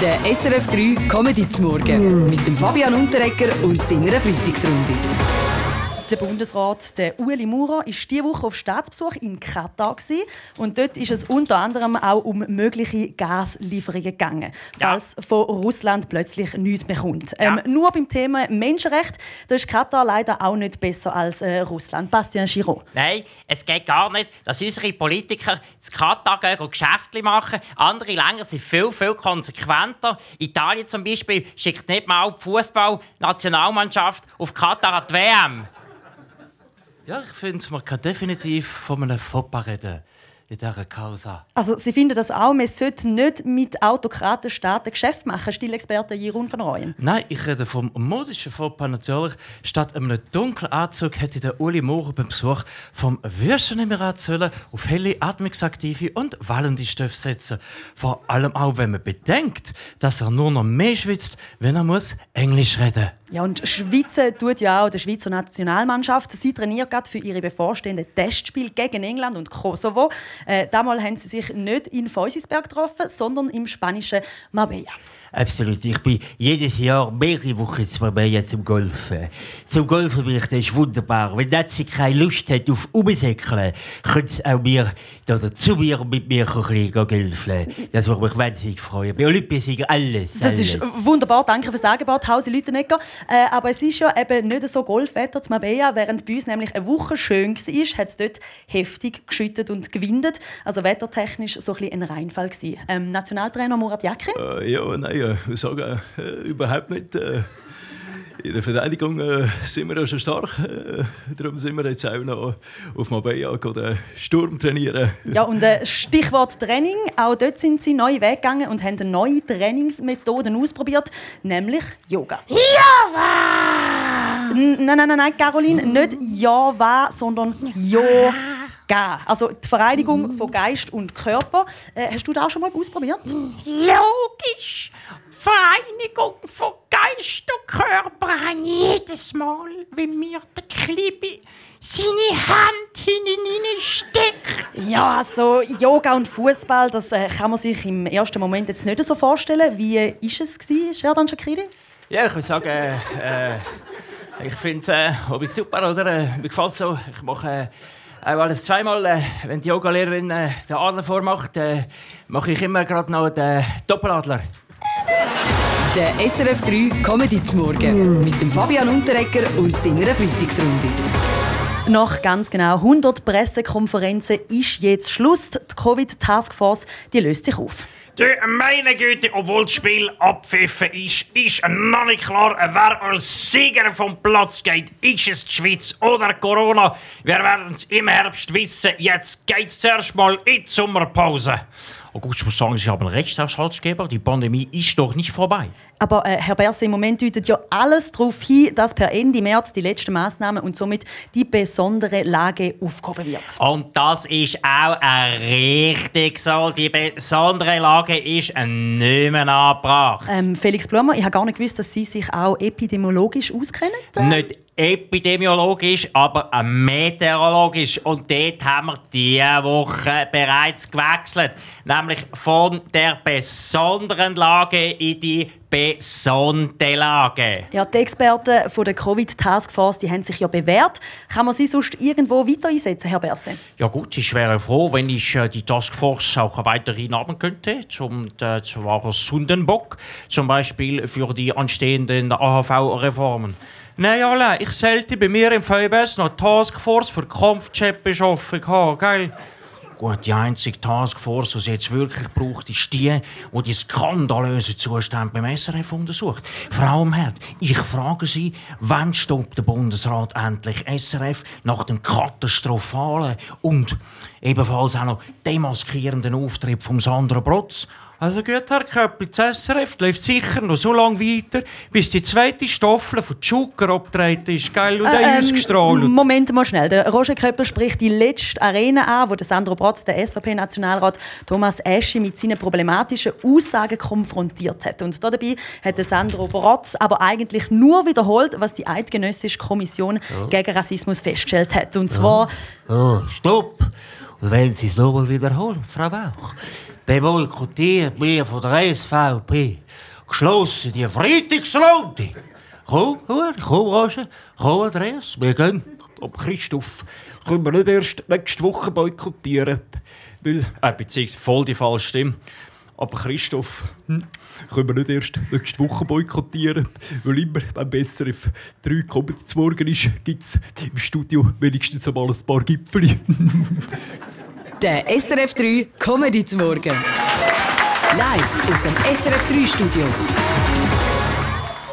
Der SRF 3 Comedy zum Morgen mit dem Fabian Unterrecker und seiner Freitagsrunde. Der Bundesrat, der Ueli Maurer, ist diese Woche auf Staatsbesuch in Katar gewesen. und dort ist es unter anderem auch um mögliche Gaslieferungen gegangen, falls von Russland plötzlich nichts mehr kommt. Ähm, Nur beim Thema Menschenrecht, da ist Katar leider auch nicht besser als äh, Russland. Bastian Giraud. Nein, es geht gar nicht, dass unsere Politiker in Katar gehen und Geschäfte machen. Andere Länder sind viel, viel konsequenter. Italien zum Beispiel schickt nicht mal die Fußball-Nationalmannschaft auf Katar an die WM. Ja, ich finde, man kann definitiv von einem Fauxpas reden in dieser Causa. Also Sie finden das auch, man sollte nicht mit Autokratenstaaten Geschäft machen, Stillexperte Jeroen van Rooyen. Nein, ich rede vom modischen Fauxpas natürlich. Statt einem dunklen Anzug hätte der Uli Maurer beim Besuch vom Würstenemirat sollen auf helle, atmungsaktive und wallende Stoffe setzen. Vor allem auch, wenn man bedenkt, dass er nur noch mehr schwitzt, wenn er muss Englisch reden muss. Ja, und Schweizen tut ja auch die Schweizer Nationalmannschaft. Sie trainiert gerade für ihre bevorstehenden Testspiele gegen England und Kosovo. Äh, damals haben sie sich nicht in Feusisberg getroffen, sondern im spanischen Marbella. Absolut. Ich bin jedes Jahr mehrere Wochen in Marbella zum Golfen. Zum Golfen bin ich, das ist wunderbar. Wenn Nazi keine Lust hat auf Umsäckeln, können sie auch mir, oder zu mir und mit mir ein bisschen golfen. Das würde mich wahnsinnig freuen. Bei Olympiasieger alles. Das alles. ist wunderbar, danke fürs Angebot, Hausi Lütenegger. Äh, aber es ist ja eben nicht so Golfwetter zu Marbella, während bei uns nämlich eine Woche schön war, hat es dort heftig geschüttet und gewindet. Also wettertechnisch so ein, bisschen ein Reinfall gewesen. Ähm, Nationaltrainer Murat Yakin? Äh, ja, nein, äh, ich sage äh, überhaupt nicht. Äh, in der Verteidigung äh, sind wir ja schon stark. Äh, darum sind wir jetzt auch noch auf Marbella oder Sturm trainieren. Ja, und äh, Stichwort Training. Auch dort sind sie neue Wege gegangen und haben neue Trainingsmethoden ausprobiert, nämlich Yoga. Java! Nein, nein, nein, nein, Caroline, nicht Java, sondern Yoga. Also die Vereinigung von Geist und Körper. Äh, hast du das auch schon mal ausprobiert? Logisch! Vereinigung von Geist und Körper haben jedes Mal, wenn mir der Klibi seine Hand hinein steckt. Ja, so Yoga und Fußball, das äh, kann man sich im ersten Moment jetzt nicht so vorstellen. Wie äh, ist es gewesen, Sherdan Shakiri? Ja, ich würde sagen, äh, ich finde es äh, hab super, oder? Äh, mir gefällt so. Ich mache äh, auch alles zweimal. Äh, wenn die Yogalehrerin äh, den Adler vormacht, äh, mache ich immer gerade noch den Doppeladler. Der SRF 3 Comedy zum Morgen mit dem Fabian Unterrecker und seiner Freitagsrunde. Nach ganz genau 100 Pressekonferenzen ist jetzt Schluss. Die Covid-Taskforce die löst sich auf. Du, meine Güte, obwohl das Spiel abpfiffen ist, ist noch nicht klar, wer als Sieger vom Platz geht. Ist es die Schweiz oder Corona? Wir werden es im Herbst wissen. Jetzt geht es zuerst mal in die Sommerpause. Oh gut, ich muss sagen, Sie haben recht, Herr Schalzgeber. Die Pandemie ist doch nicht vorbei. Aber äh, Herr Berse, im Moment deutet ja alles darauf hin, dass per Ende März die letzten Maßnahmen und somit die besondere Lage aufgehoben wird. Und das ist auch richtig so. Die besondere Lage ist nicht mehr angebracht. Ähm, Felix Blumer, ich habe gar nicht gewusst, dass Sie sich auch epidemiologisch auskennen. Nicht epidemiologisch, aber meteorologisch. Und dort haben wir diese Woche bereits gewechselt. Nämlich von der besonderen Lage in die besondere Lage. Ja, die Experten von der Covid-Taskforce die haben sich ja bewährt. Kann man sie sonst irgendwo weiter einsetzen, Herr Berse? Ja gut, ich wäre froh, wenn ich äh, die Taskforce auch weiterhin haben könnte, zum äh, zwar Sundenbock, zum Beispiel für die anstehenden AHV-Reformen. Nein, alle, ich sollte bei mir im VBS noch Taskforce für Kampfjet-Beschaffung haben, gell? Gut, die einzige Taskforce, die es jetzt wirklich braucht, ist die, die die skandalösen Zustände beim SRF untersucht. Frau Umherd, ich frage Sie, wann stoppt der Bundesrat endlich SRF nach dem katastrophalen und ebenfalls auch noch demaskierenden Auftritt von Sandra Brotz? Also gut, Herr Köppel, das SRF läuft sicher noch so lange weiter, bis die zweite Staffel von Joker abgetreten ist, gell? Und äh, ausgestrahlt. Moment mal schnell. Der Roger Köppel spricht die letzte Arena an, wo der Sandro Brotz, der SVP-Nationalrat Thomas Eschi mit seinen problematischen Aussagen konfrontiert hat. Und dabei hat der Sandro Brotz aber eigentlich nur wiederholt, was die Eidgenössische Kommission gegen Rassismus festgestellt hat. Und zwar... Oh, stopp! Und wenn Sie es nochmal wiederholen, Frau Bauch, dann boykottiert mir von der SVP geschlossen die Freitagsrunde. Komm, komm, Roger, komm, Andreas, wir gehen. Aber Christoph, können wir nicht erst nächste Woche boykottieren? Weil, äh, beziehungsweise voll die falsche Stimme. Aber Christoph, hm, können wir nicht erst nächste Woche boykottieren? Weil immer, wenn besser auf 3 Comedy zu morgen ist, gibt es im Studio wenigstens einmal ein paar Gipfel. Der SRF 3 Comedy zum Morgen. Live aus dem SRF 3 Studio.